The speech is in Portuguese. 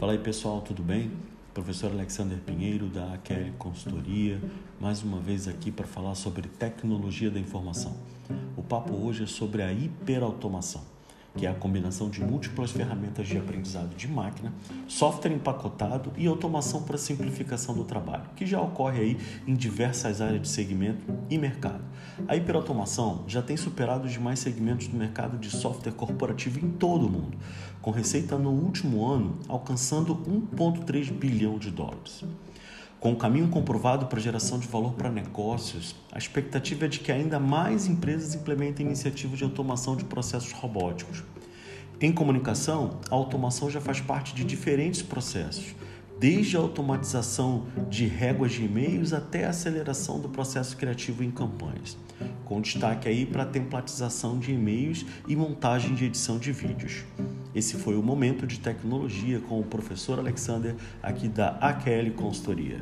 Fala aí pessoal, tudo bem? Professor Alexander Pinheiro da AQL Consultoria, mais uma vez aqui para falar sobre tecnologia da informação. O papo hoje é sobre a hiperautomação que é a combinação de múltiplas ferramentas de aprendizado de máquina, software empacotado e automação para simplificação do trabalho, que já ocorre aí em diversas áreas de segmento e mercado. A hiperautomação já tem superado os demais segmentos do mercado de software corporativo em todo o mundo, com receita no último ano alcançando 1,3 bilhão de dólares. Com o caminho comprovado para geração de valor para negócios, a expectativa é de que ainda mais empresas implementem iniciativas de automação de processos robóticos. Em comunicação, a automação já faz parte de diferentes processos, desde a automatização de réguas de e-mails até a aceleração do processo criativo em campanhas, com destaque aí para a templatização de e-mails e montagem de edição de vídeos. Esse foi o momento de tecnologia com o professor Alexander aqui da AQL Consultoria.